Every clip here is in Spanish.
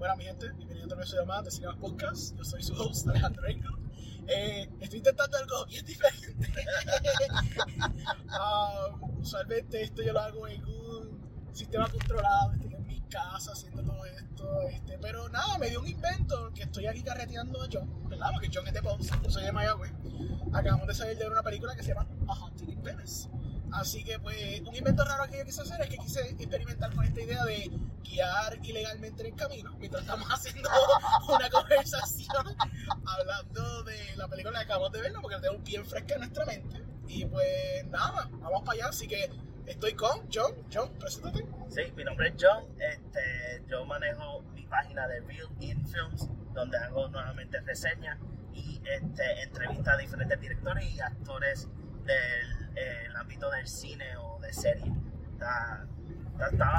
Bueno, mi gente, bienvenido a otro episodio más de Cinemas Podcast. Yo soy su host, Alejandro Engo. Eh, estoy intentando algo bien diferente. um, usualmente esto yo lo hago en un sistema controlado, estoy en mi casa haciendo todo esto. Este, pero nada, me dio un invento que estoy aquí carreteando a John, ¿verdad? Porque John es de Ponce, yo soy de Mayagüez. Acabamos de salir de una película que se llama A Haunting in Venice. Así que, pues, un invento raro que yo quise hacer es que quise experimentar con esta idea de guiar ilegalmente en el camino mientras estamos haciendo una conversación hablando de la película que acabamos de ver, porque la tenemos bien fresca en nuestra mente. Y pues, nada, vamos para allá. Así que estoy con John. John, preséntate. Sí, mi nombre es John. Este, yo manejo mi página de Real In Films, donde hago nuevamente reseñas y este, entrevistas a diferentes directores y actores del el ámbito del cine o de serie.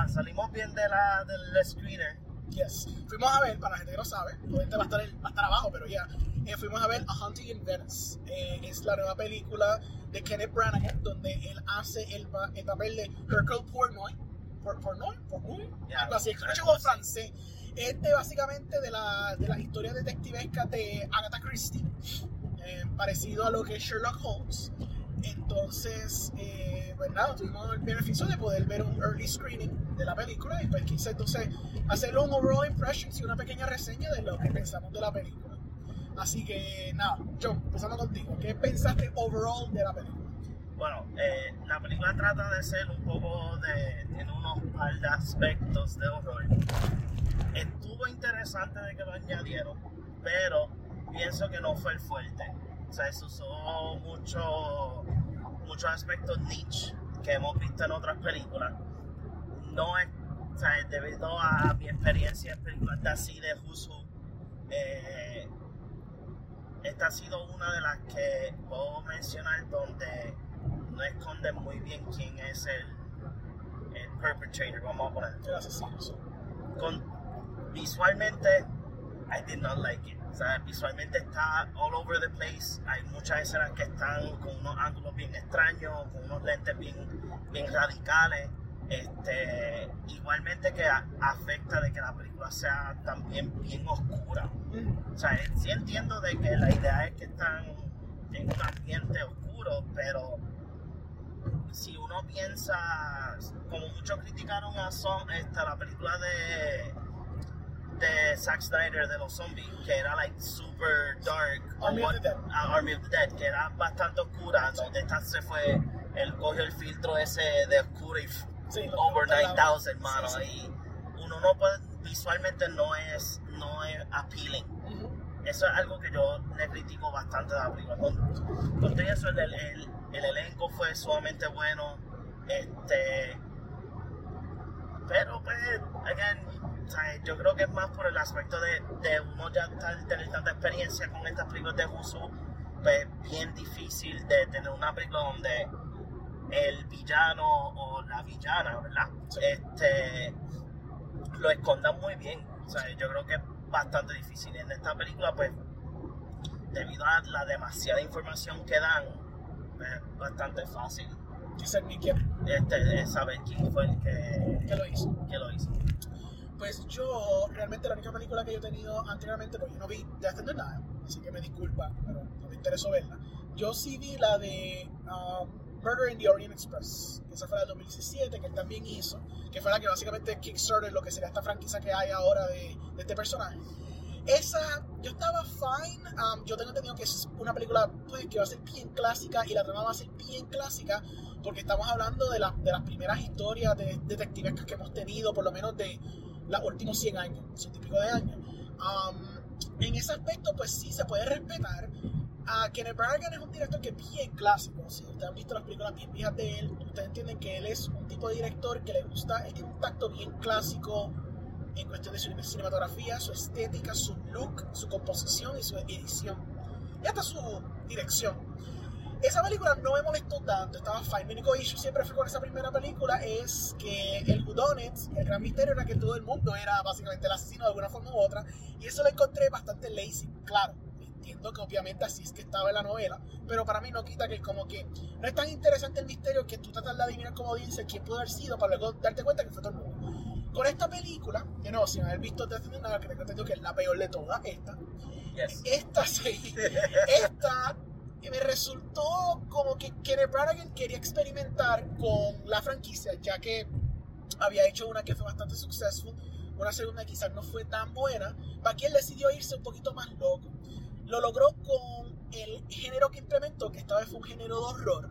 salimos bien de la, del screener. Yes. Fuimos a ver, para la gente que no sabe, obviamente va a estar, va a estar abajo, pero ya. Eh, fuimos a ver A Hunting in Venice. Eh, es la nueva película de Kenneth Branagh, donde él hace el, el papel de Hercule Poirot. ¿Poirot? ¿Poirot? Algo así, escucho francés. Este básicamente de la, de las historias detectivescas de Agatha Christie, eh, parecido a lo que es Sherlock Holmes. Entonces, eh, pues nada, tuvimos el beneficio de poder ver un early screening de la película y pues quise entonces hacer un overall impression y una pequeña reseña de lo que pensamos de la película. Así que nada, John, empezando contigo, ¿qué pensaste overall de la película? Bueno, eh, la película trata de ser un poco de. tiene unos par de aspectos de horror. Estuvo interesante de que lo añadieron, pero pienso que no fue el fuerte o sea, se usó mucho, muchos aspectos niche que hemos visto en otras películas. No es, o sea, debido a mi experiencia en así de Husu, eh, esta ha sido una de las que puedo mencionar donde no esconden muy bien quién es el, el perpetrator, vamos a poner. Con, visualmente, I did not like it. Visualmente está all over the place. Hay muchas escenas que están con unos ángulos bien extraños, con unos lentes bien, bien radicales. Este, igualmente que afecta de que la película sea también bien oscura. O sea, sí entiendo de que la idea es que están en un ambiente oscuro, pero si uno piensa, como muchos criticaron a Son, esta, la película de de Zack Snyder de los zombies, que era like super dark. Army of the Dead. Uh, Army of the Dead, que era bastante oscura, donde esta se fue, él cogió el filtro ese de oscuro y sí, over 9000, hermano. Sí, sí. Y uno no puede, visualmente no es, no es appealing. Uh -huh. Eso es algo que yo le critico bastante de la película. Con, eso, el, el, el elenco fue sumamente bueno. Este. Pero, pues, again, yo creo que es más por el aspecto de, de uno ya tener tanta experiencia con estas películas de Husu, pues bien difícil de tener una película donde el villano o la villana, ¿verdad? Este, lo escondan muy bien. Sea, yo creo que es bastante difícil. En esta película, pues, debido a la demasiada información que dan, es bastante fácil. Este, saber quién fue el que, que lo hizo. Que lo hizo pues yo realmente la única película que yo he tenido anteriormente, pues yo no vi de After nada, así que me disculpa, pero no me interesó verla. Yo sí vi la de um, Murder in the Orient Express, que esa fue la de 2017, que él también hizo, que fue la que básicamente kickstarted lo que sería esta franquicia que hay ahora de, de este personaje. Esa, yo estaba fine, um, yo tengo entendido que es una película pues, que va a ser bien clásica y la trama va a ser bien clásica porque estamos hablando de, la, de las primeras historias de detectivescas que hemos tenido, por lo menos de los últimos 100 años, 100 y pico de años. Um, en ese aspecto, pues sí se puede respetar. A Kenneth Branagh es un director que es bien clásico. Si ustedes han visto las películas bien viejas de él, ustedes entienden que él es un tipo de director que le gusta, él tiene un tacto bien clásico en cuestión de su cinematografía, su estética, su look, su composición y su edición. Y hasta su dirección. Esa película no me molestó tanto, estaba fine. Mi único issue siempre fue con esa primera película es que el whodunit, el gran misterio era que todo el mundo era básicamente el asesino de alguna forma u otra. Y eso lo encontré bastante lazy, claro. Entiendo que obviamente así es que estaba en la novela, pero para mí no quita que como que no es tan interesante el misterio que tú tratas de adivinar como dice quién pudo haber sido para luego darte cuenta que fue todo el mundo. con esta película, que no, sin haber visto Death in the Nile, que tengo que es la peor de todas, esta, Yes. esta sí, esta me resultó como que Kenneth Branagh quería experimentar con la franquicia, ya que había hecho una que fue bastante successful, una segunda quizás no fue tan buena, para él decidió irse un poquito más loco. Lo logró con el género que implementó, que esta vez fue un género de horror,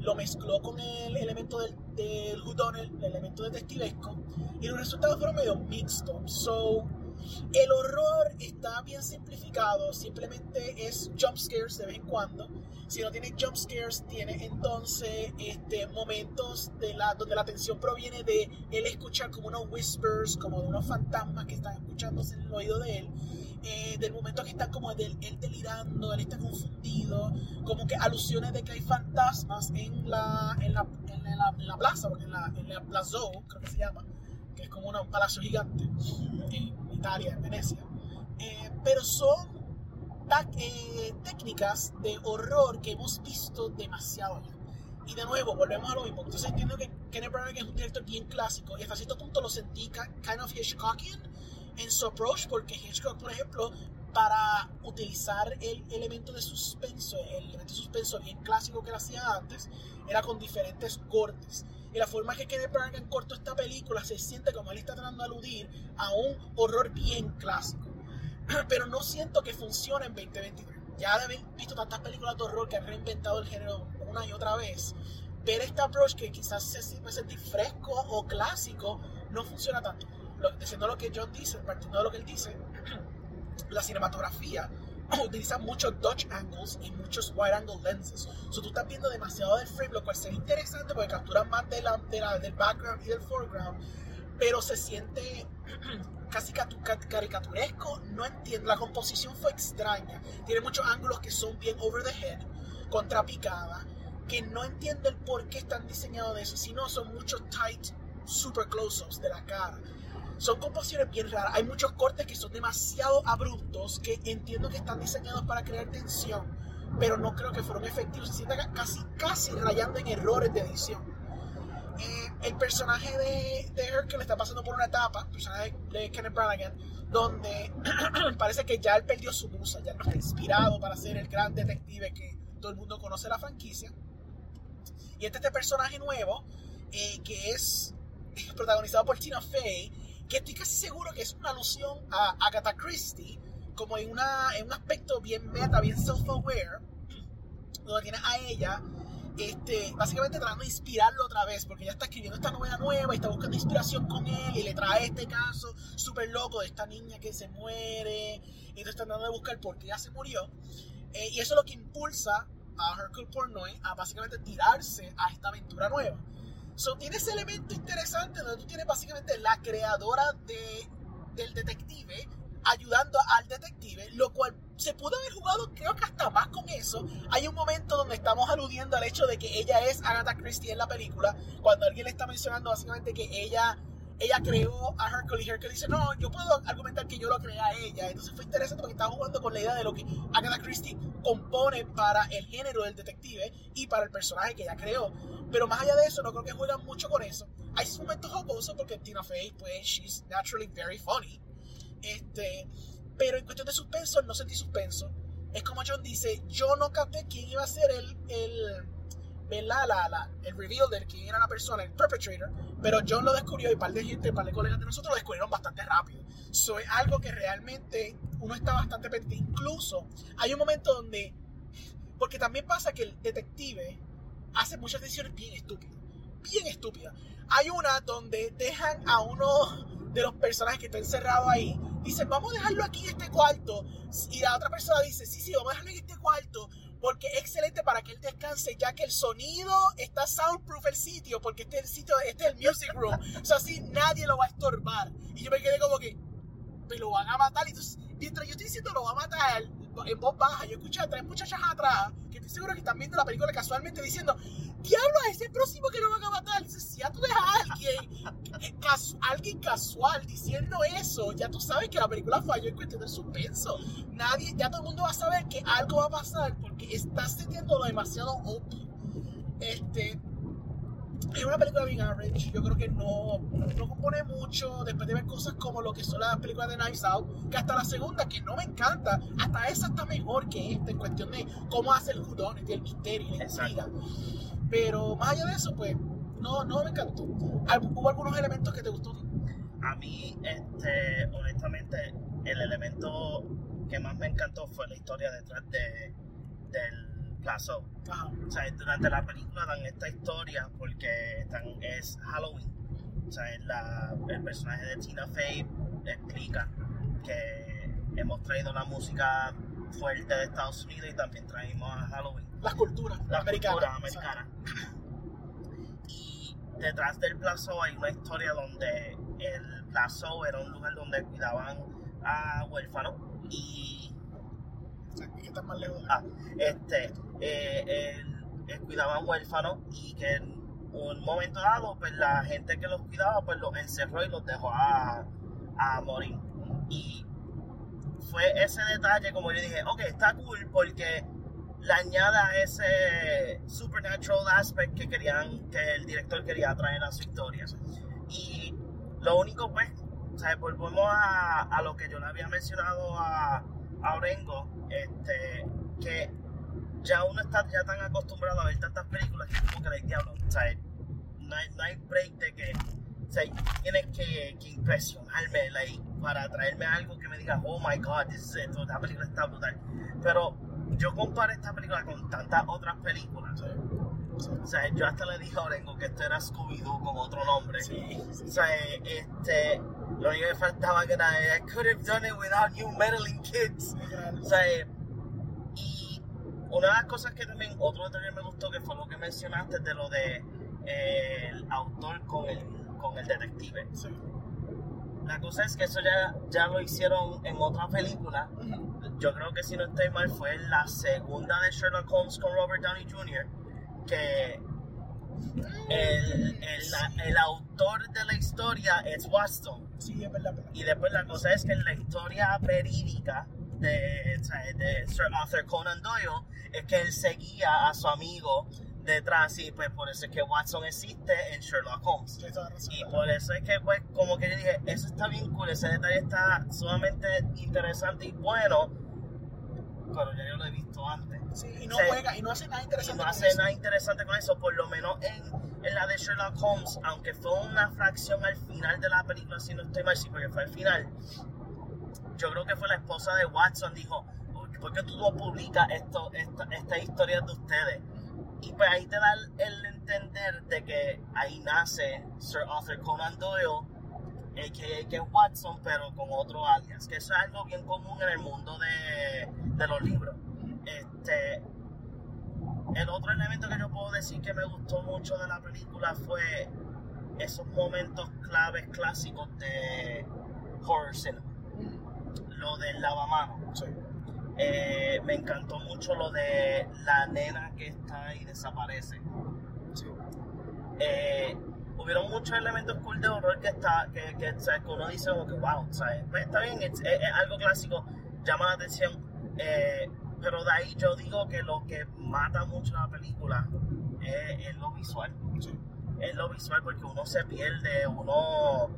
lo mezcló con el elemento del, del whodunit, el elemento detectivesco, y los resultados fueron medio mixtos. So, el horror está bien simplificado, simplemente es jump scares de vez en cuando. Si no tiene jump scares, tiene entonces este, momentos de la, donde la tensión proviene de él escuchar como unos whispers, como de unos fantasmas que están escuchándose en el oído de él. Eh, del momento que está como del, él delirando, él está confundido, como que alusiones de que hay fantasmas en la, en la, en la, en la plaza, porque en la, en la Plaza creo que se llama, que es como una- un palacio gigante en Italia, en Venecia. Eh, pero son eh, técnicas de horror que hemos visto demasiado ya. Y de nuevo, volvemos a lo mismo. Entonces entiendo que Kenneth Branagh es un director bien clásico y hasta cierto punto lo sentí kind of Hitchcockian en su approach porque Hitchcock, por ejemplo, para utilizar el elemento de suspenso, el elemento de suspenso bien clásico que él hacía antes, era con diferentes cortes. Y la forma que Kenneth Branagh cortó esta película se siente como él está tratando de aludir a un horror bien clásico. Pero no siento que funcione en 2023. Ya haber visto tantas películas de horror que han reinventado el género una y otra vez, ver este approach que quizás se puede sentir fresco o clásico no funciona tanto. Lo, diciendo lo que John dice, partiendo de lo que él dice, la cinematografía utiliza muchos Dutch angles y muchos wide angle lenses. So, tú estás viendo demasiado del frame, lo cual sería interesante porque capturan más de del background y del foreground, pero se siente casi catu- ca- caricaturesco. No entiendo, la composición fue extraña. Tiene muchos ángulos que son bien over the head, contrapicada, que no entiendo el por qué están diseñados de eso. Si no, son muchos tight, super close-ups de la cara son composiciones bien raras. Hay muchos cortes que son demasiado abruptos que entiendo que están diseñados para crear tensión, pero no creo que fueron efectivos. Se sienta ca- casi, casi rayando en errores de edición. El personaje de, de Hercule está pasando por una etapa, el personaje de Kenneth Branagh, donde parece que ya él perdió su musa, ya no está inspirado para ser el gran detective que todo el mundo conoce la franquicia. Y este, este personaje nuevo, eh, que es protagonizado por Tina Fey, que estoy casi seguro que es una alusión a Agatha Christie, como en, una, en un aspecto bien meta, bien self-aware, donde tienes a ella, este, básicamente tratando de inspirarlo otra vez, porque ella está escribiendo esta novela nueva y está buscando inspiración con él y le trae este caso súper loco de esta niña que se muere y está tratando de buscar por qué ella se murió. Eh, y eso es lo que impulsa a Hercule Poirot a básicamente tirarse a esta aventura nueva. So, tiene ese elemento interesante donde tú tienes básicamente la creadora de, del detective ayudando al detective, lo cual se pudo haber jugado creo que hasta más con eso. Hay un momento donde estamos aludiendo al hecho de que ella es Agatha Christie en la película, cuando alguien le está mencionando básicamente que ella, ella creó a Hercule y Hercule dice, no, yo puedo argumentar que yo lo creé a ella. Entonces fue interesante porque estaba jugando con la idea de lo que Agatha Christie compone para el género del detective y para el personaje que ella creó. Pero más allá de eso, no creo que juegan mucho con eso. Hay sus momentos jocosos porque Tina Fey, pues, she's naturally very funny. Este, pero en cuestión de suspenso, no sentí suspenso. Es como John dice, yo no capté quién iba a ser el, el, ¿verdad? La, la, el reveal de quién era la persona, el perpetrator, pero John lo descubrió y un par de gente, un par de colegas de nosotros lo descubrieron bastante rápido. Eso es algo que realmente uno está bastante pendiente. Incluso hay un momento donde, porque también pasa que el detective hace muchas decisiones bien estúpidas, bien estúpidas. Hay una donde dejan a uno de los personajes que está encerrado ahí, dicen, vamos a dejarlo aquí en este cuarto, y la otra persona dice, sí, sí, vamos a dejarlo en este cuarto, porque es excelente para que él descanse, ya que el sonido está soundproof el sitio, porque este es el sitio, este es el music room, o sea, así nadie lo va a estorbar. Y yo me quedé como que, me lo van a matar, y entonces, mientras yo estoy diciendo lo va a matar, en voz baja, yo escuché a tres muchachas atrás, que estoy seguro que están viendo la película casualmente diciendo, diablo, es el próximo que lo van a matar. Entonces, si ya tú dejas a alguien, alguien casual diciendo eso, ya tú sabes que la película falló en cuestión del suspenso. Nadie, ya todo el mundo va a saber que algo va a pasar porque estás sintiendo demasiado obvio. Este, es una película bien average. Yo creo que no, no compone mucho después de ver cosas como lo que son las películas de Knives Out, que hasta la segunda, que no me encanta, hasta esa está mejor que esta en cuestión de cómo hace el judón, el misterio y la intriga. Pero más allá de eso, pues, no, no me encantó. ¿Hubo algunos elementos que te gustó? A mí, este, honestamente, el elemento que más me encantó fue la historia detrás de, del O sea, durante la película dan esta historia porque es Halloween. O sea, la, el personaje de Tina Fey explica que hemos traído la música fuerte de Estados Unidos y también traímos a Halloween. Las culturas la americanas. americana. Y detrás del plazo hay una historia donde el plazo era un lugar donde cuidaban a huérfanos y más. Ah, este, eh, él, cuidaba huérfanos y que en un momento dado, pues la gente que los cuidaba, pues los encerró y los dejó a, a morir. Y fue ese detalle, como yo dije, ok, está cool porque le añada ese supernatural aspect que querían, que el director quería traer a su historia. Y lo único, pues, o sea, volvemos a, a lo que yo le había mencionado a, a Orengo, este, que ya uno está ya tan acostumbrado a ver tantas películas que como que la diablo, o sea, no hay, no hay break de que o sea, tienes que, que impresionarme like, para traerme algo que me diga, oh my god, this is esta película está brutal. Pero yo comparo esta película con tantas otras películas. O sea, yo hasta le dije a Orengo que esto era Scooby-Doo con otro nombre. O sea, este, lo único que faltaba era, I could have done it without you meddling kids. O sea, y una de las cosas que también, otro detalle me gustó, que fue lo que mencionaste de lo de eh, el autor con el, con el detective. La cosa es que eso ya, ya lo hicieron en otra película. Yo creo que si no estoy mal fue la segunda de Sherlock Holmes con Robert Downey Jr que el, el, autor de la historia es Watson. Sí, es verdad. Y después la cosa es que en la historia verídica de, de Sir Arthur Conan Doyle es que él seguía a su amigo detrás y pues por eso es que Watson existe en Sherlock Holmes. Y por eso es que pues como que yo dije, eso está bien cool, ese detalle está sumamente interesante y bueno, pero ya yo lo he visto antes y no juega, y no hace nada interesante. no hace nada interesante con eso, por lo menos en, en, la de Sherlock Holmes, aunque fue una fracción al final de la película, si no estoy mal, sí, porque fue al final. Yo creo que fue la esposa de Watson, dijo, ¿por qué tú no publicas esto, esta, esta historia de ustedes? Y pues ahí te da el, entender de que ahí nace Sir Arthur Conan Doyle, a.k.a. que Watson, pero con otro alias, que eso es algo bien común en el mundo de, de los libros. Este, el otro elemento que yo puedo decir que me gustó mucho de la película fue esos momentos claves clásicos de horror cinema. Lo del lavamanos. Eh, me encantó mucho lo de la nena que está y desaparece. Eh, hubieron muchos elementos cool de horror que está que, que, uno dice como que wow, pues está bien, es, algo clásico, llama la atención. Eh, pero de ahí yo digo que lo que mata mucho la película es, lo visual. Es lo visual porque uno se pierde, uno... O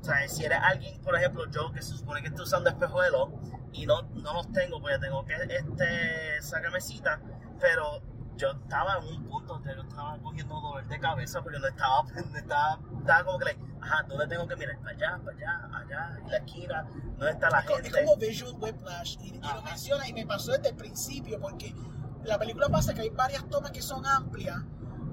sea, si eres alguien, por ejemplo, yo que se supone que estoy usando espejuelos y no, no los tengo, pues tengo que este, sacarme cita, pero yo estaba en un punto donde yo estaba cogiendo dolor de cabeza porque no estaba, estaba, estaba como que, ajá, ¿dónde tengo que mirar? Para allá, para allá, allá, en la esquina, ¿dónde está la gente? Es como visual whiplash, y, y lo menciona, y me pasó desde el principio, porque la película pasa que hay varias tomas que son amplias,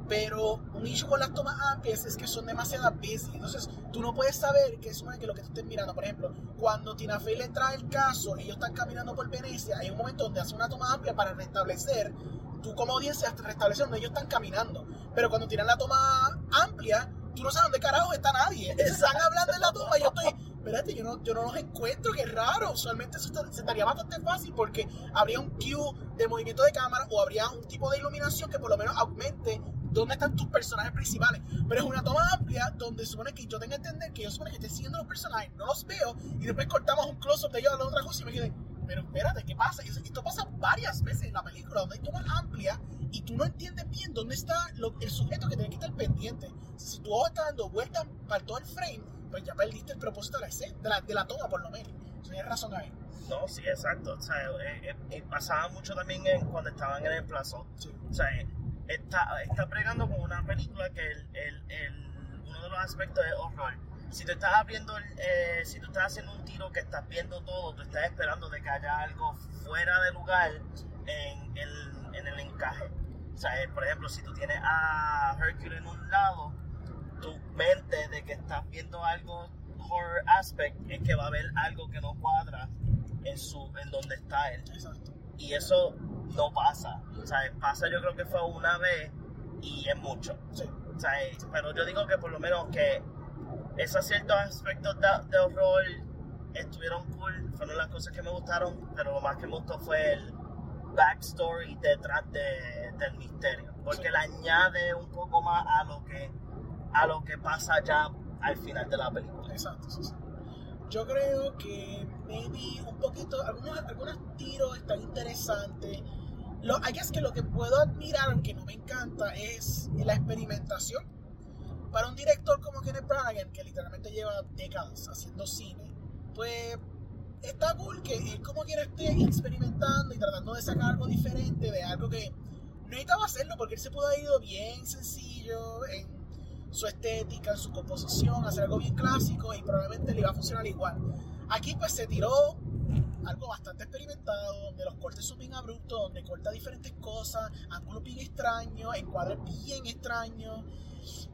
pero un issue con las tomas amplias es que son demasiado busy. Entonces, tú no puedes saber qué es que lo que tú estés mirando. Por ejemplo, cuando Tina Fey le trae el caso, ellos están caminando por Venecia, hay un momento donde hace una toma amplia para restablecer tú como audiencia restableces donde ellos están caminando. Pero cuando tiran la toma amplia, tú no sabes dónde carajo está nadie. Están hablando en la toma y yo estoy, espérate, yo no, yo no los encuentro, qué raro. Usualmente eso se estaría bastante fácil porque habría un cue de movimiento de cámara o habría un tipo de iluminación que por lo menos aumente dónde están tus personajes principales. Pero es una toma amplia donde supone que yo tengo que entender que yo supone que estoy siguiendo los personajes, no los veo y después cortamos un close-up de ellos a la otra cosa y me quedé pero espérate, ¿qué pasa? Esto pasa varias veces en la película, donde hay tomas amplias y tú no entiendes bien dónde está lo- el sujeto que tiene que estar pendiente. Si tu ojo está dando vueltas para todo el frame, pues ya perdiste el propósito de la escena, de la, de la toma por lo menos. Tienes razón ahí. No, sí, exacto. O sea, eh, eh, eh, pasaba mucho también en, cuando estaban en el plazo. Sí. O sea, eh, está, está pregando con una película que el, el, el- uno de los aspectos es horror. Si tú estás abriendo, el, eh, si tú estás haciendo un tiro que estás viendo todo, tú estás esperando de que haya algo fuera de lugar en el, en el encaje. O sea, eh, por ejemplo, si tú tienes a Hercule en un lado, tu mente de que estás viendo algo horror aspect es que va a haber algo que no cuadra en su en donde está él Exacto. y eso no pasa o sea pasa yo creo que fue una vez y es mucho Sí. o sea, eh, pero yo digo que por lo menos que esos ciertos aspectos de, de horror estuvieron cool fueron las cosas que me gustaron pero lo más que me gustó fue el backstory detrás de- del misterio porque Sí. le añade un poco más a lo que a lo que pasa ya al final de la película Exacto, sí, sí. Yo creo que maybe un poquito, algunos, algunos tiros están interesantes. Lo, I guess que lo que puedo admirar, aunque no me encanta, es la experimentación. Para un director como Kenneth Branagh, que literalmente lleva décadas haciendo cine, pues está cool que él como quiera esté experimentando y tratando de sacar algo diferente de algo que no necesitaba hacerlo porque él se pudo haber ido bien sencillo en su estética, en su composición, hacer algo bien clásico y probablemente le iba a funcionar igual. Aquí pues se tiró algo bastante experimentado, donde los cortes son bien abruptos, donde corta diferentes cosas, ángulos bien extraños, encuadres bien extraños.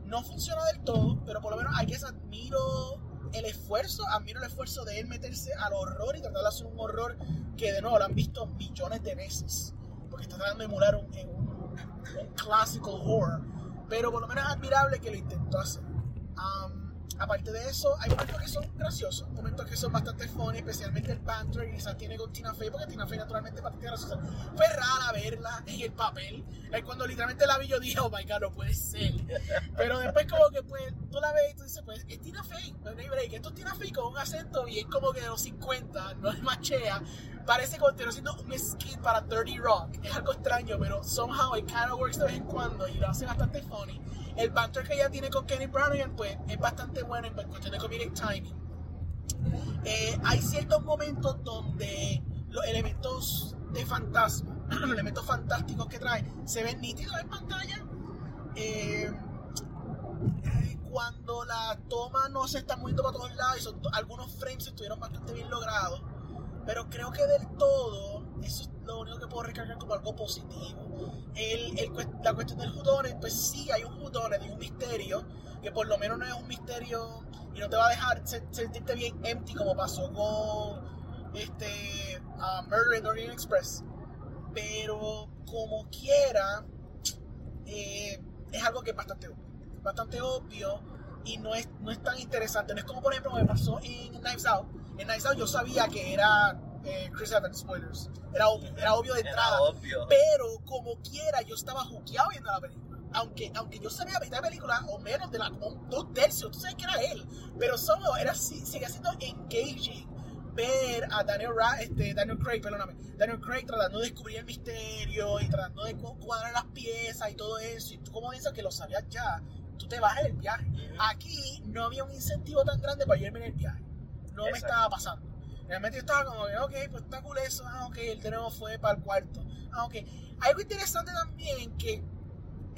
No funciona del todo, pero por lo menos hay que admiro el esfuerzo, admiro el esfuerzo de él meterse al horror y tratar de hacer un horror que de nuevo lo han visto millones de veces, porque está tratando de emular un, un, classical horror pero por lo menos es admirable que lo intentó hacer. Am, aparte de eso, hay momentos que son graciosos, momentos que son bastante funny, especialmente el banter que quizás tiene con Tina Fey, porque Tina Fey naturalmente es bastante graciosa. Fue rara verla en el papel. Es cuando literalmente la vi yo dije, oh my god, no puede ser. Pero después como que pues tú la ves y tú dices, pues es Tina Fey, no hay break. Esto es Tina Fey con un acento bien como que de los 50, no es machea. Parece como estoy haciendo un skit para 30 Rock. Es algo extraño, pero somehow it kind of works de vez en cuando y lo hace bastante funny. El banter que ella tiene con Kenny Branagh, pues es bastante bueno en cuestión de comedic timing. Eh, hay ciertos momentos donde los elementos de fantasma, los elementos fantásticos que trae, se ven nítidos en pantalla. Eh, cuando la toma no se está moviendo para todos lados y son algunos frames estuvieron bastante bien logrados pero creo que del todo eso es lo único que puedo recargar como algo positivo el, el la cuestión del judones pues sí hay un judones hay un misterio que por lo menos no es un misterio y no te va a dejar se- sentirte bien empty como pasó con este ah, Murder in Orient Express pero como quiera eh, es algo que es bastante bastante obvio y no es, no es tan interesante. No es como, por ejemplo, me pasó en Knives Out. En Knives Out yo sabía que era eh, Chris Evans, spoilers. Era obvio, era obvio de entrada. Obvio. Pero como quiera, yo estaba juqueado viendo la película. Aunque, aunque yo sabía mitad de la película, o menos de la, un dos tercios, tú sabes que era él. Pero solo era, si- sigue siendo engaging ver a Daniel, Ra este, Daniel Craig, perdóname, Daniel Craig tratando de descubrir el misterio y tratando de cu- cuadrar las piezas y todo eso. Y tú como dices que lo sabías ya, tú te vas en el viaje. Aquí no había un incentivo tan grande para irme en el viaje. No me Exacto. estaba pasando. Realmente yo estaba como que, ok, pues está cool eso. Ah, ok, el nuevo fue para el cuarto. Ah, ok. Algo interesante también que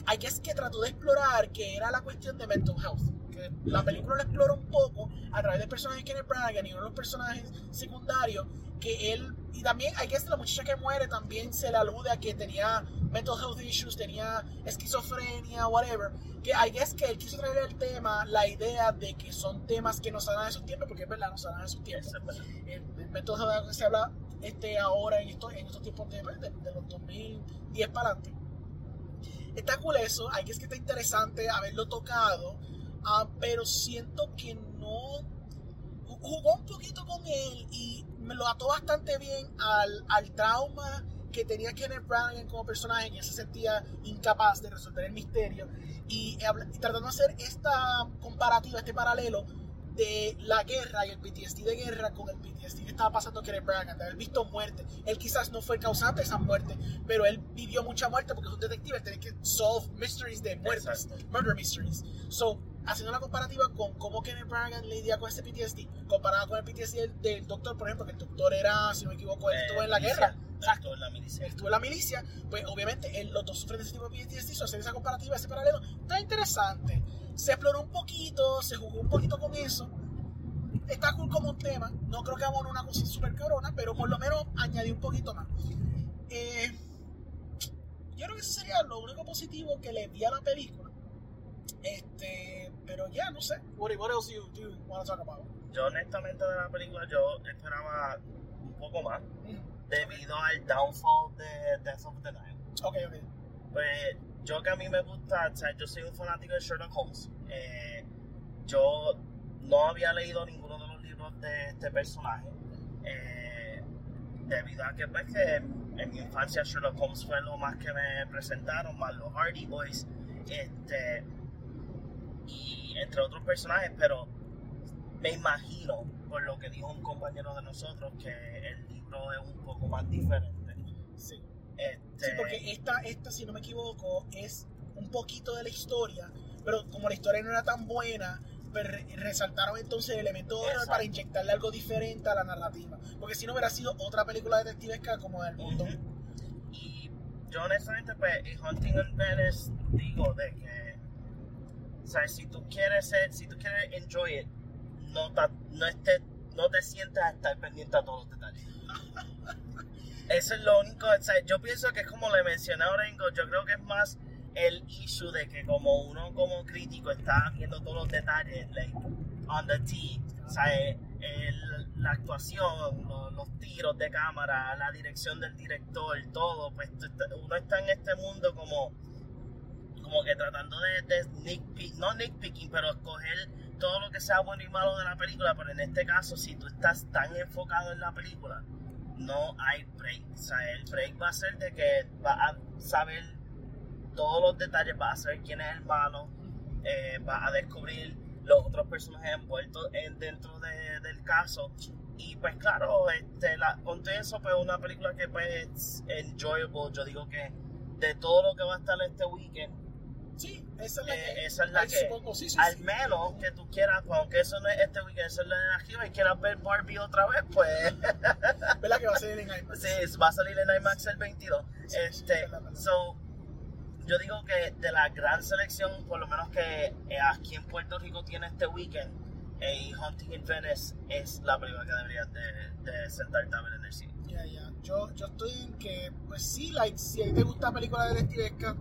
hay que es que trató de explorar, que era la cuestión de mental health. Que la película lo explora un poco a través del personaje de Kenneth Branagh y uno de los personajes secundarios, que él, y también hay que es la muchacha que muere también se le alude a que tenía mental health issues, tenía esquizofrenia, whatever. Que hay que es que él quiso traer el tema, la idea de que son temas que no se en esos tiempos, porque es verdad, no se en esos tiempos el, de que se habla este, ahora en, estos, en estos tiempos de, de, de los 2010 para adelante. Está cool eso, hay que es que está interesante haberlo tocado, ah, pero siento que no jugó un poquito con él y me lo ató bastante bien al, al trauma que tenía Kenneth Branagh como personaje, que se sentía incapaz de resolver el misterio. Y, y tratando de hacer esta comparativa, este paralelo de la guerra y el PTSD de guerra con el PTSD que estaba pasando Kenneth Branagh, de haber visto muerte. Él quizás no fue el causante de esa muerte, pero él vivió mucha muerte porque es un detective, él tiene que solve mysteries de muertes, Exacto. murder mysteries. So, haciendo una comparativa con cómo Kenneth Branagh lidia con este PTSD, comparado con el PTSD del, del doctor, por ejemplo, que el doctor era, si no me equivoco, él Eh, estuvo en la milicia. guerra. Exacto en la milicia. él estuvo en la milicia, pues obviamente él- los dos sufren de ese tipo de PTSD, so hacer esa comparativa, ese paralelo, está interesante. Se exploró un poquito, se jugó un poquito con eso. Está cool como un tema, no creo que hagamos una cosa súper cabrona, pero por lo menos añadí un poquito más. Eh, yo creo que eso sería lo único positivo que le vi a la película. Este, pero ya, no sé. What, what else do you, do you want to talk about? Yo honestamente de la película yo esperaba un poco más Mm, debido al downfall de Death of the Nile. Ok, ok. Pues yo que a mí me gusta, o sea, yo soy un fanático de Sherlock Holmes. Eh, yo no había leído ninguno de los libros de este personaje. eh, debido a que, pues, que en, en mi infancia Sherlock Holmes fue lo más que me presentaron, más los Hardy Boys, este, y entre otros personajes, pero me imagino, por lo que dijo un compañero de nosotros, que el libro es un poco más diferente. Sí. Este, Sí, porque esta, esta, si no me equivoco, es un poquito de la historia, pero como la historia no era tan buena, pues re- resaltaron entonces el elemento Exacto. para inyectarle algo diferente a la narrativa. Porque si no hubiera sido otra película detectivesca como del mundo. Y yo honestamente, pues, en Hunting in Venice digo de que, o sea, si tú quieres ser, si tú quieres enjoy it, no, ta- no, esté, no te sientas a estar pendiente a todos los detalles. Eso es lo único, o sea, yo pienso que es como le mencioné a Orengo, yo creo que es más el issue de que como uno como crítico está viendo todos los detalles, like, on the tee, o sea, el- la actuación, lo- los, tiros de cámara, la dirección del director, todo, pues uno está en este mundo como, como que tratando de, de no nitpicking, pero escoger todo lo que sea bueno y malo de la película, pero en este caso, si tú estás tan enfocado en la película, no hay break. O sea, el break va a ser de que vas a saber todos los detalles, vas a saber quién es el malo, eh, vas a descubrir los otros personajes envueltos en, dentro de- del caso. Y pues claro, este, la, con todo eso, pues una película que pues es enjoyable, yo digo que de todo lo que va a estar este weekend, Sí, esa es la Eh, que. esa es la que- Supongo, sí, sí. al menos que tú quieras, pues, aunque eso no es este weekend, eso es la de arriba y quieras ver Barbie otra vez, pues ¿Verdad que va a ser en IMAX? sí, va a salir en IMAX el 22. Sí, sí, este, verdad, verdad. so, yo digo que de la gran selección, por lo menos que eh, aquí en Puerto Rico tiene este weekend, eh, Hunting in Venice es la película que deberías de, de sentarte a ver en el cine. Ya, ya. Yo, yo estoy en que, pues sí, like, si a ti te gusta película detectivesca,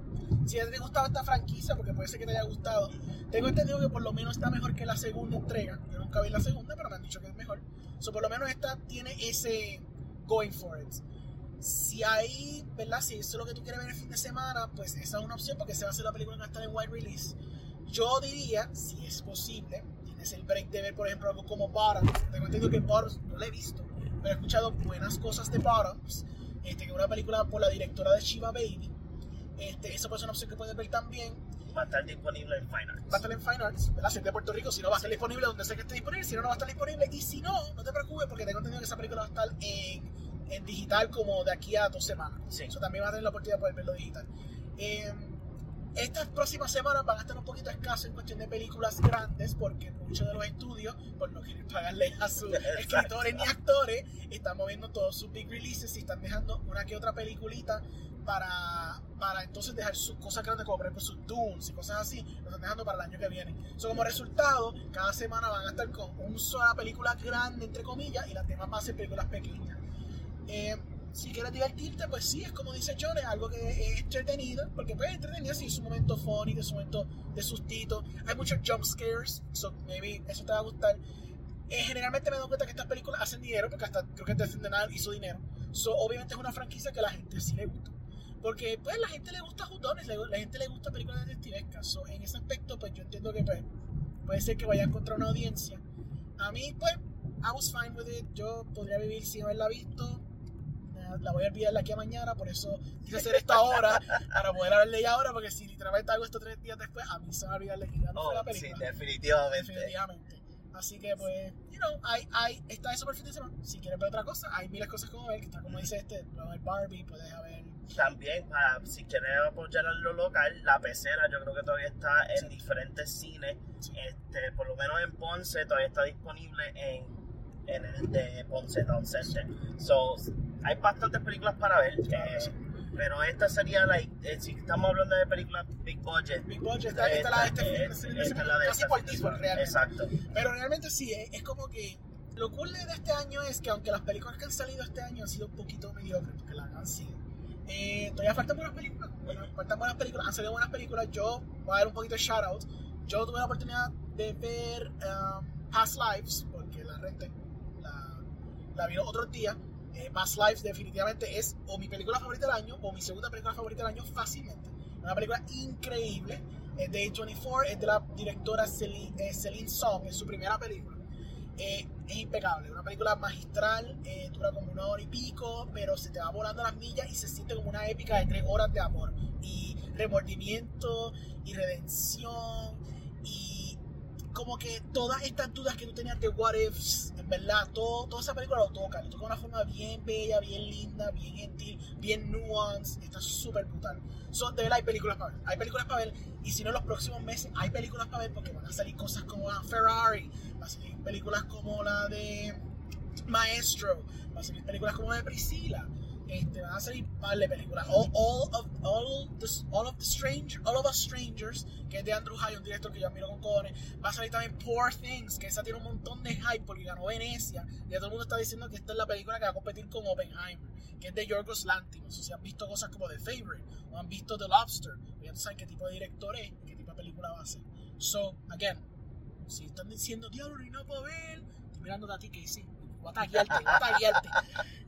si a ti te gustaba esta franquicia, porque puede ser que te haya gustado, tengo entendido que por lo menos está mejor que la segunda entrega. Yo nunca vi la segunda, pero me han dicho que es mejor. So, por lo menos esta tiene ese going for it. Si hay, ¿verdad? Si eso es lo que tú quieres ver el fin de semana, pues esa es una opción porque se va a hacer la película que va a estar wide release. Yo diría, si es posible, tienes el break de ver, por ejemplo, algo como Bottoms. Tengo entendido que Bottoms no la he visto, he escuchado buenas cosas de Bottoms, este, que es una película por la directora de Shiva Baby. Este, eso puede ser una opción que puedes ver también. Va a estar disponible en Fine Va a estar en Fine Arts, ¿verdad? Si es de Puerto Rico, si no va a estar disponible donde sea que esté disponible, si no, no va a estar disponible. Y si no, no te preocupes porque tengo entendido que esa película va a estar en, en digital como de aquí a dos semanas. Sí. Eso también va a tener la oportunidad de poder verlo digital. Eh, estas próximas semanas van a estar un poquito escasos en cuestión de películas grandes porque muchos de los estudios, por no querer pagarle a sus escritores ni actores, están moviendo todos sus big releases y están dejando una que otra peliculita para, para entonces dejar sus cosas grandes como por ejemplo sus Dunes y cosas así, lo están dejando para el año que viene. So, como resultado, cada semana van a estar con una sola película grande, entre comillas, y las demás van a ser películas pequeñas. Eh, si quieres divertirte, pues sí, es como dice John, es algo que es entretenido, porque pues entretenido, sí, es un momento funny, es un momento de sustito. Hay muchos jump scares, so maybe eso te va a gustar. Eh, generalmente me doy cuenta que estas películas hacen dinero, porque hasta creo que Death Nile hizo dinero. So, obviamente es una franquicia que a la gente sí le gusta. Porque pues la gente le gusta jutones, la gente le gusta películas detectivescas. So, en ese aspecto, pues yo entiendo que pues, puede ser que vaya a encontrar una audiencia. A mí, pues, I was fine with it. Yo podría vivir sin haberla visto. La- voy a olvidar de aquí a mañana, por eso quise hacer esto ahora, para poder hablar de ella ahora, porque si literalmente hago esto tres días después, a mí se va a olvidar de que ya no fue Oh, la sí, película. definitivamente. Definitivamente. Así que, pues, you know, hay, hay, está eso por el fin de semana. Si quieres ver otra cosa, hay miles de cosas como ver, que está como dice este, puedes ver Barbie, puedes ver... También, para, si quieres apoyar a lo local, La Pecera yo creo que todavía está en diferentes cines. Sí. Este, por lo menos en Ponce todavía está disponible en, en el de Ponce Town Center. So, hay bastantes películas para ver. Claro eh, sí. pero esta sería, like, eh, si estamos hablando de películas big budget. Big Budget, esta, esta, la de este esta- esta la de casi default, semana. realmente. Exacto. Pero realmente sí, es, es como que lo cool de este año es que aunque las películas que han salido este año han sido un poquito mediocres, porque las han sido, eh, todavía faltan buenas películas. Bueno, faltan buenas películas, han salido buenas películas. Yo voy a dar un poquito de shout out. Yo tuve la oportunidad de ver um, Past Lives, porque la renté, la, la vi otros días. Eh, Past Lives definitivamente es o mi película favorita del año o mi segunda película favorita del año fácilmente. Una película increíble. Es de A24, es de la directora Celine, eh, Celine Song, es su primera película. Eh, es impecable, una película magistral, eh, dura como una hora y pico, pero se te va volando las millas y se siente como una épica de tres horas de amor y remordimiento y redención como que todas estas dudas que tú tenías de what ifs, en verdad, todo, toda esa película lo toca, lo toca de una forma bien bella, bien linda, bien gentil, bien nuanced, está súper brutal. So, de verdad hay películas para ver, hay películas para ver y si no en los próximos meses hay películas para ver porque van a salir cosas como la Ferrari, van a salir películas como la de Maestro, van a salir películas como la de Priscila. Este, van a salir un par de películas. All, all of, all, the, all of the Stranger, All of Us Strangers, que es de Andrew Hay, un director que yo admiro con cojones. Va a salir también Poor Things, que esa tiene un montón de hype porque ganó Venecia. Y ya todo el mundo está diciendo que esta es la película que va a competir con Oppenheimer, que es de Yorgos Lanthimos. O sea, si han visto cosas como The Favorite o han visto The Lobster, ya saben qué tipo de director es, qué tipo de película va a ser. So, again, si están diciendo, diablo, no hay nada para ver, estoy mirándote a ti sí. Voy a taguearte, voy a taguearte.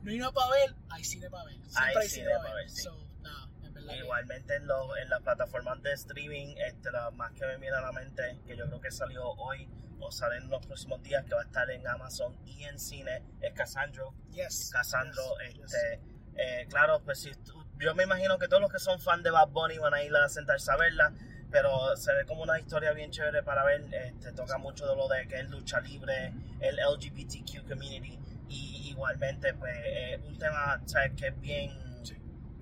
No hay nada para ver, hay cine para ver. Siempre Hay hay, cine cine para para ver. ver, sí. So, nada, en verdad. que- Igualmente en, los en las plataformas de streaming, este, la más que me viene a la mente, que yo creo que salió hoy o sale en los próximos días, que va a estar en Amazon y en cine, es Cassandro. Yes. Cassandro, yes, yes. este, eh, claro, pues si tú- yo me imagino que todos los que son fan de Bad Bunny van a ir a sentarse a verla, pero se ve como una historia bien chévere para ver, este, toca mucho de lo de que es lucha libre, el LGBTQ community, y igualmente, pues, eh, un tema, ¿sabes? Que es bien Sí.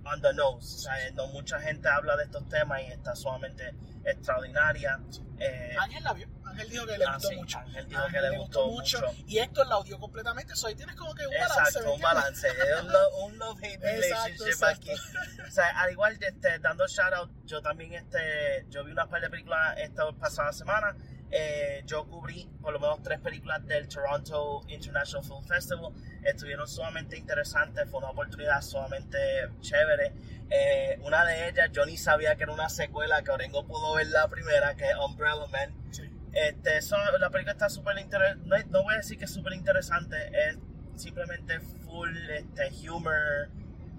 on the nose, ¿sabes? No mucha gente habla de estos temas y está sumamente extraordinaria. Sí. Eh, Ángel la vio. Ángel dijo que le ah, gustó sí, mucho. Ángel dijo que le gustó mucho. Y Héctor la odió completamente. So, ahí tienes como que un balance. Exacto, ¿me un balance, un, lo- un love-hate relationship exacto. aquí. O sea, al igual de este, dando shout out, yo también este, yo vi unas par de películas esta pasada semana. Eh, yo cubrí por lo menos tres películas del Toronto International Film Festival. Estuvieron sumamente interesantes, fue una oportunidad sumamente chévere. Eh, una de ellas, yo ni sabía que era una secuela, que Orengo pudo ver la primera, que es Umbrella Man. Sí. Este, eso, la película está súper interesante. No, no voy a decir que es súper interesante, es simplemente full este, humor,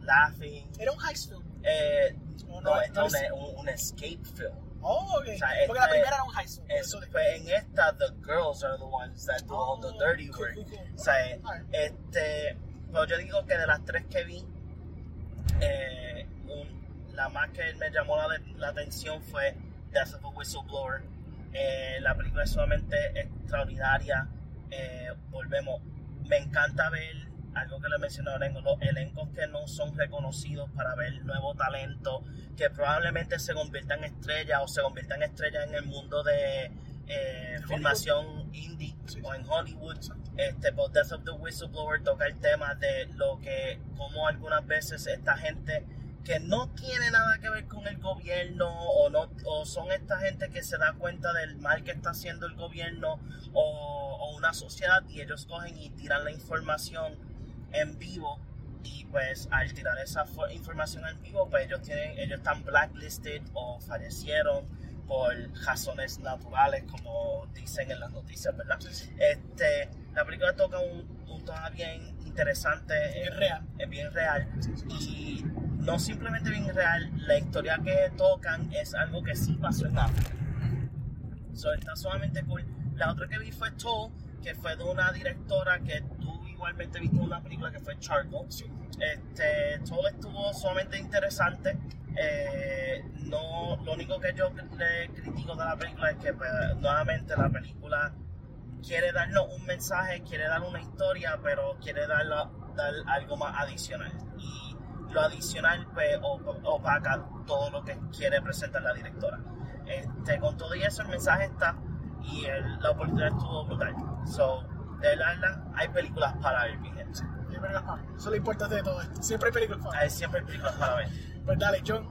laughing. Era un heist film. Eh, ¿O no, no? es un, un escape film. Oh, ok. O sea, Porque la este- primera era un heist film. Es, pues en esta, the girls are the ones that do all the Oh, dirty work. cool, cool. O sea, Alright. este, pero yo digo que de las tres que vi, eh, un- la más que me llamó la, la atención fue Death of a Whistleblower. Eh, la película es sumamente extraordinaria. Eh, volvemos. Me encanta ver algo que le mencioné ahora, los elencos que no son reconocidos para ver nuevo talento, que probablemente se conviertan en estrellas o se conviertan en estrellas en el mundo de eh, filmación indie Sí, o en Hollywood. Este, por Death of the Whistleblower toca el tema de lo que, como algunas veces esta gente que no tiene nada que ver con el gobierno o no o son esta gente que se da cuenta del mal que está haciendo el gobierno o, o una sociedad y ellos cogen y tiran la información en vivo y pues al tirar esa fo- información en vivo pues ellos tienen ellos están blacklisted o fallecieron por razones naturales como dicen en las noticias verdad este la película toca un, un tema bien interesante eh, real. es bien real y no simplemente bien real, la historia que tocan es algo que sí pasó en África. So, está sumamente cool. La otra que vi fue Toll, que fue de una directora que tú igualmente viste una película que fue Charcoal. Sí. Este, Toll estuvo sumamente interesante. Eh, no, lo único que yo le critico de la película es que pues, nuevamente la película quiere darnos un mensaje, quiere dar una historia, pero quiere dar, dar algo más adicional. Y lo adicional pues, opaca todo lo que quiere presentar la directora. Este, con todo y eso, el mensaje está y la oportunidad estuvo brutal. So, de verdad, hay películas para ver, mi gente. Eso es lo importante de todo esto. Siempre hay películas para ver. siempre hay películas para ver. Pues dale, John.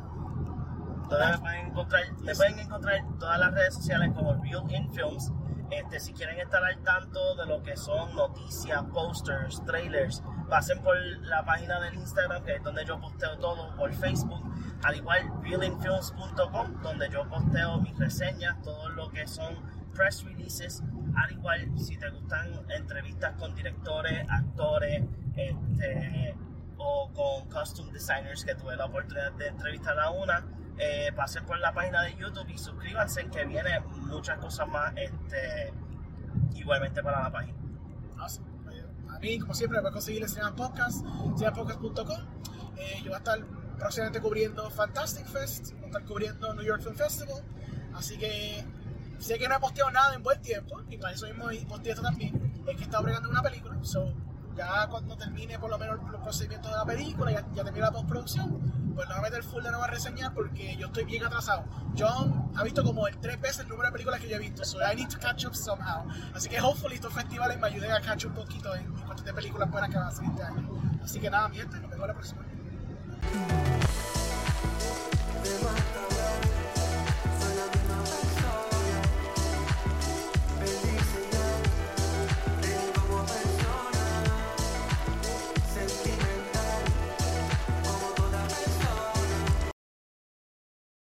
me pueden encontrar, me pueden encontrar en todas las redes sociales como Real In Films. Este, si quieren estar al tanto de lo que son noticias, posters, trailers, pasen por la página del Instagram, que es donde yo posteo todo, por Facebook, al igual realinfilms.com, donde yo posteo mis reseñas, todo lo que son press releases, al igual si te gustan entrevistas con directores, actores, este, o con costume designers que tuve la oportunidad de entrevistar a una, eh, pasen por la página de YouTube y suscríbanse que viene muchas cosas más este, igualmente para la página. A mí, como siempre, me puedes conseguir en Podcast, cinemanpodcast.com. Eh, yo voy a estar próximamente cubriendo Fantastic Fest, voy a estar cubriendo New York Film Festival. Así que sé que no he posteado nada en buen tiempo, y para eso mismo posteé esto también. Es que he estado bregando una película, so ya cuando termine por lo menos los procedimientos de la película, ya, ya termine la postproducción, pues no voy a meter full de nueva reseñar porque yo estoy bien atrasado. John ha visto como tres veces el número de películas que yo he visto, so I need to catch up somehow. Así que hopefully estos festivales me ayuden a catch un poquito en, en cuestión de películas buenas que van a salir este año. Así que nada, mi gente, nos vemos la próxima.